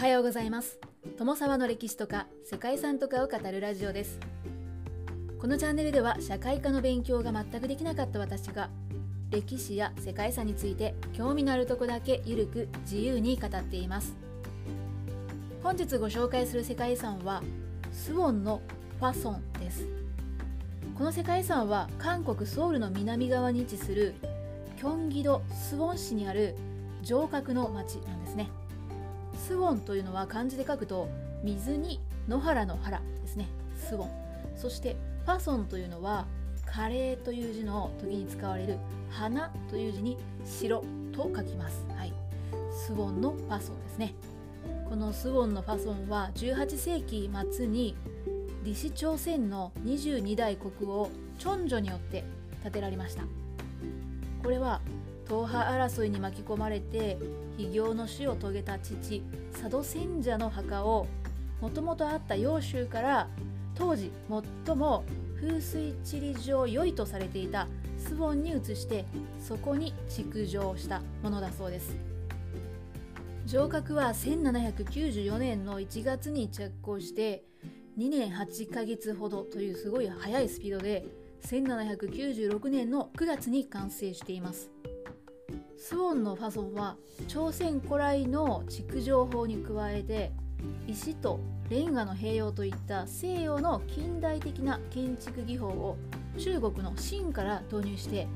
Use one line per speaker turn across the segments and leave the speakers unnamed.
はようございます。友沢の歴史とか世界遺産とかを語るラジオです。このチャンネルでは社会科の勉強が全くできなかった私が歴史や世界遺産について興味のあるとこだけゆるく自由に語っています。本日ご紹介する世界遺産はスウォンのファソンです。この世界遺産は韓国ソウルの南側に位置するキョンギドスウォン市にある城郭の町なんですね。スウォンというのは漢字で書くと水に野原の原ですね。スウォン。そしてファソンというのはカレーという字の時に使われる花という字に白と書きます。はい。スウォンのファソンですね。このスウォンのファソンは18世紀末に李氏朝鮮の22代国王チョンジョによって建てられました。これは党派争いに巻き込まれて非業の死を遂げた父佐渡賢者の墓をもともとあった揚州から当時最も風水地理上良いとされていたスウォンに移してそこに築城したものだそうです。城郭は1794年の1月に着工して2年8ヶ月ほどというすごい速いスピードで1796年の9月に完成しています。スウォンのファソンは朝鮮古来の築城法に加えて石とレンガの併用といった西洋の近代的な建築技法を中国の秦から導入して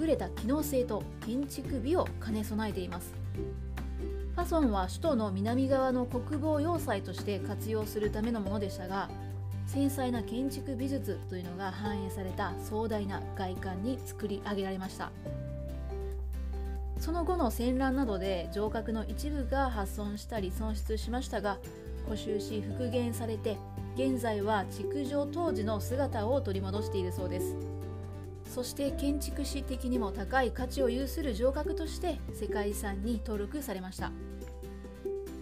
優れた機能性と建築美を兼ね備えています。ファソンは首都の南側の国防要塞として活用するためのものでしたが繊細な建築美術というのが反映された壮大な外観に作り上げられました。その後の戦乱などで城郭の一部が破損したり損失しましたが補修し復元されて現在は築城当時の姿を取り戻しているそうです。そして建築士的にも高い価値を有する城郭として世界遺産に登録されました。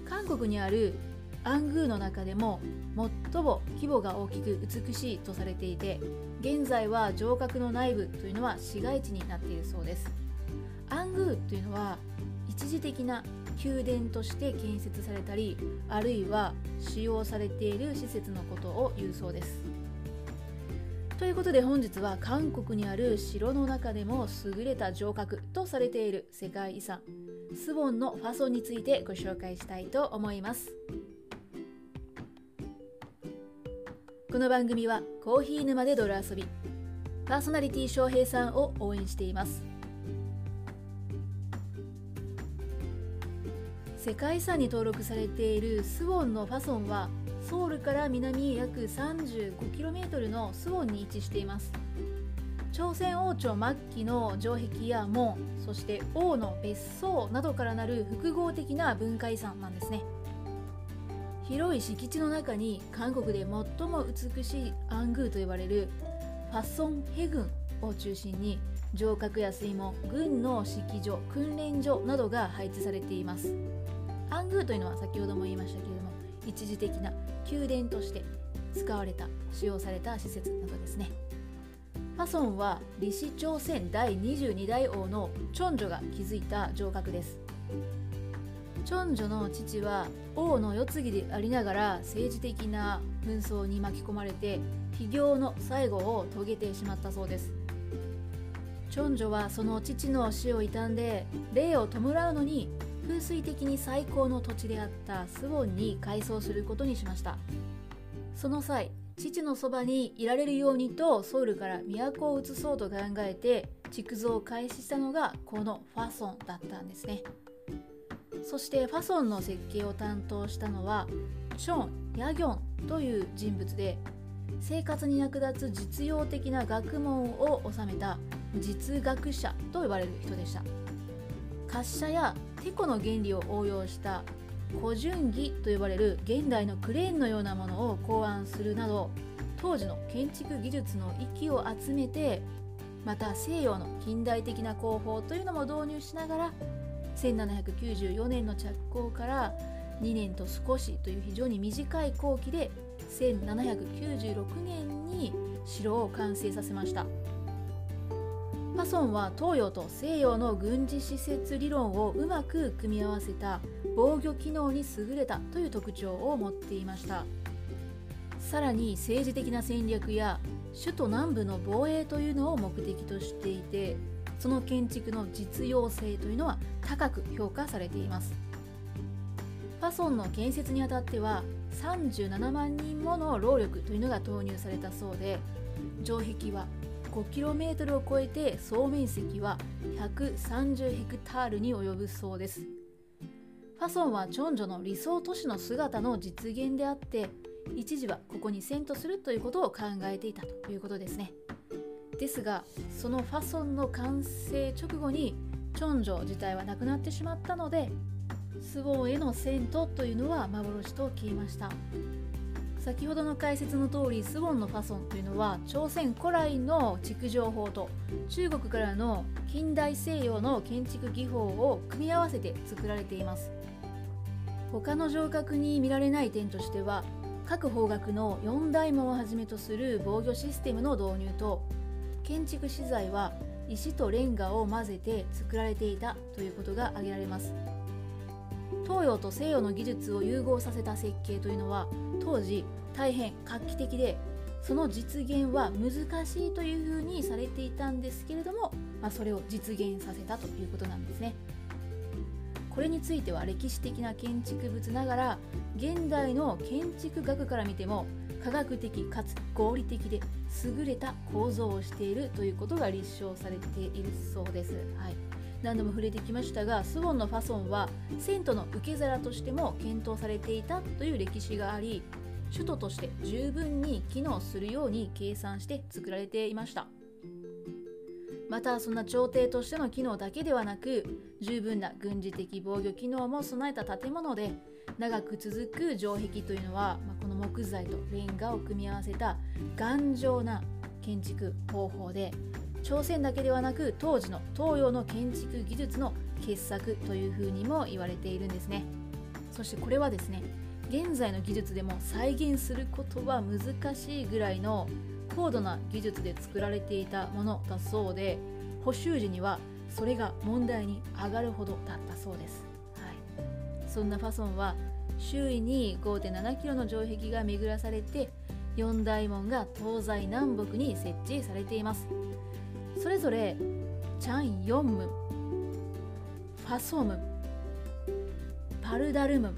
韓国にあるアングーの中でも最も規模が大きく美しいとされていて現在は城郭の内部というのは市街地になっているそうです。アングーというのは一時的な宮殿として建設されたりあるいは使用されている施設のことを言うそうです。ということで本日は韓国にある城の中でも優れた城郭とされている世界遺産スウォンのファソンについてご紹介したいと思います。この番組はコーヒー沼で泥遊びパーソナリティ翔平さんを応援しています。世界遺産に登録されているスウォンのファソンはソウルから南約 35km のスウォンに位置しています。朝鮮王朝末期の城壁や門そして王の別荘などからなる複合的な文化遺産なんですね。広い敷地の中に韓国で最も美しいアングーと呼ばれるファソンヘ郡を中心に城郭や水門軍の式場訓練所などが配置されています。アングーというのは先ほども言いましたけれども一時的な宮殿として使われた使用された施設などですね。ファソンは李氏朝鮮第22代王のチョンジョが築いた城郭です。チョンジョの父は王の世継ぎでありながら政治的な紛争に巻き込まれて非業の最後を遂げてしまったそうです。チョンジョはその父の死を悼んで霊を弔うのに風水的に最高の土地であったスウォンに改装することにしました。その際父のそばにいられるようにとソウルから都を移そうと考えて築造を開始したのがこのファソンだったんですね。そしてファソンの設計を担当したのはチョン・ヤギョンという人物で生活に役立つ実用的な学問を収めた実学者と呼ばれる人でした。滑車やテコの原理を応用した古順儀と呼ばれる現代のクレーンのようなものを考案するなど当時の建築技術の域を集めてまた西洋の近代的な工法というのも導入しながら1794年の着工から2年と少しという非常に短い工期で1796年に城を完成させました。パソンは東洋と西洋の軍事施設理論をうまく組み合わせた防御機能に優れたという特徴を持っていました。さらに政治的な戦略や首都南部の防衛というのを目的としていてその建築の実用性というのは高く評価されています。ファソンの建設にあたっては37万人もの労力というのが投入されたそうで城壁は 5km を超えて総面積は130ヘクタールに及ぶそうです。ファソンは長女の理想都市の姿の実現であって一時はここに遷都するということを考えていたということですね。ですがそのファソンの完成直後にチョンジョ自体はなくなってしまったのでスウォンへの遷都というのは幻と消えました。先ほどの解説の通りスウォンのファソンというのは朝鮮古来の築城法と中国からの近代西洋の建築技法を組み合わせて作られています。他の城郭に見られない点としては各方角の4大門をはじめとする防御システムの導入と建築資材は石とレンガを混ぜて作られていたということが挙げられます。東洋と西洋の技術を融合させた設計というのは当時大変画期的でその実現は難しいというふうにされていたんですけれども、まあ、それを実現させたということなんですねこれについては歴史的な建築物ながら現代の建築学から見ても科学的かつ合理的で優れた構造をしているということが立証されているそうです。はい何度も触れてきましたがスウォンのファソンは銭湯の受け皿としても検討されていたという歴史があり首都として十分に機能するように計算して作られていました。またそんな朝廷としての機能だけではなく十分な軍事的防御機能も備えた建物で長く続く城壁というのは、まあ、この木材とレンガを組み合わせた頑丈な建築方法で朝鮮だけではなく当時の東洋の建築技術の傑作というふうにも言われているんですね。そしてこれはですね現在の技術でも再現することは難しいぐらいの高度な技術で作られていたものだそうで補修時にはそれが問題に上がるほどだったそうです、はい、そんなファソンは周囲に 5.7km の城壁が巡らされて4大門が東西南北に設置されています。それぞれチャン・ヨンムファソムパルダルム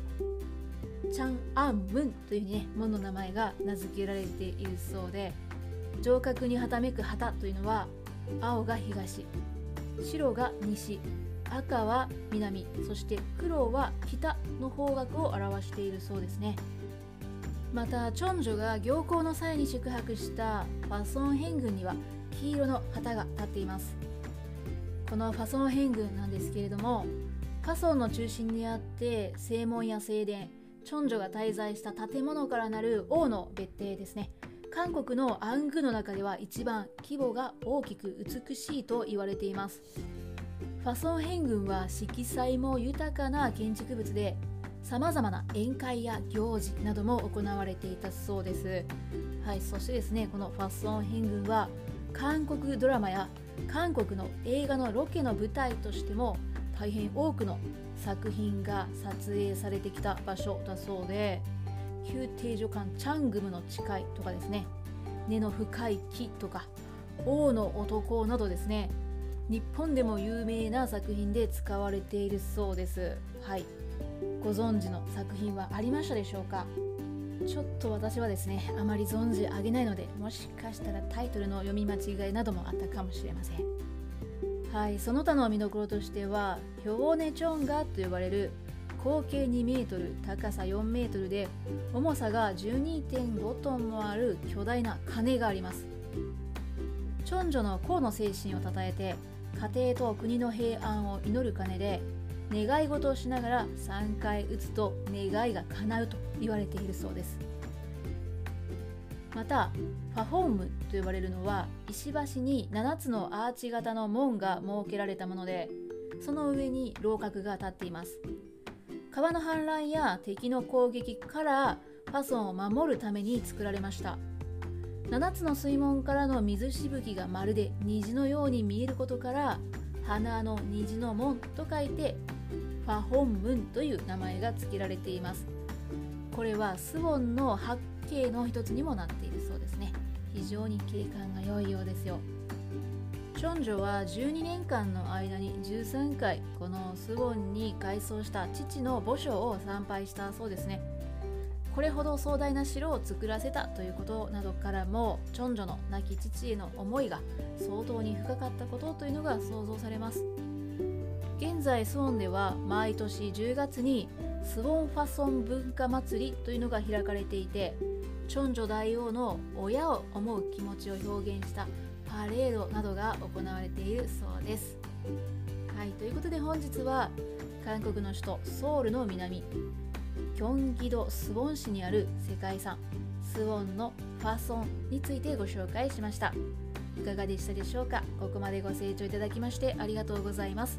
チャン・アンムンというね門の名前が名付けられているそうで城郭にはためく旗というのは青が東白が西赤は南そして黒は北の方角を表しているそうですね。またチョンジョが行幸の際に宿泊したファソン辺郡には黄色の旗が立っています。このファソン辺郡なんですけれどもファソンの中心にあって正門や正殿チョンジョが滞在した建物からなる王の別邸ですね。韓国のアングの中では一番規模が大きく美しいと言われています。ファソン辺郡は色彩も豊かな建築物でさまざまな宴会や行事なども行われていたそうです。はいそしてですねこのファソン辺郡は韓国ドラマや韓国の映画のロケの舞台としても大変多くの作品が撮影されてきた場所だそうで宮廷女官チャングムの誓いとかですね根の深い木とか王の男などですね日本でも有名な作品で使われているそうです。はい。ご存知の作品はありましたでしょうか？ちょっと私はですねあまり存じ上げないのでもしかしたらタイトルの読み間違いなどもあったかもしれません。はいその他の見どころとしてはヒョウネチョンガと呼ばれる合計2メートル高さ4メートルで重さが12.5トンもある巨大な鐘があります。チョンジョの功の精神をたたえて家庭と国の平安を祈る鐘で願い事をしながら3回打つと願いが叶うと言われているそうです。またファホームと呼ばれるのは石橋に7つのアーチ型の門が設けられたものでその上に楼閣が立っています。川の氾濫や敵の攻撃からファソンを守るために作られました。7つの水門からの水しぶきがまるで虹のように見えることから花の虹の門と書いてファホンムンという名前が付けられています。これはスウォンの八景の一つにもなっているそうですね。非常に景観が良いようですよ。チョンジョは12年間の間に13回このスウォンに改装した父の墓所を参拝したそうですね。これほど壮大な城を作らせたということなどからもチョンジョの亡き父への思いが相当に深かったことというのが想像されます。現在スウォンでは毎年10月にスウォンファソン文化祭りというのが開かれていてチョンジョ大王の親を思う気持ちを表現したパレードなどが行われているそうです。はいということで本日は韓国の首都ソウルの南キョンギドスウォン市にある世界遺産スウォンのファソンについてご紹介しました。いかがでしたでしょうか？ここまでご清聴いただきましてありがとうございます。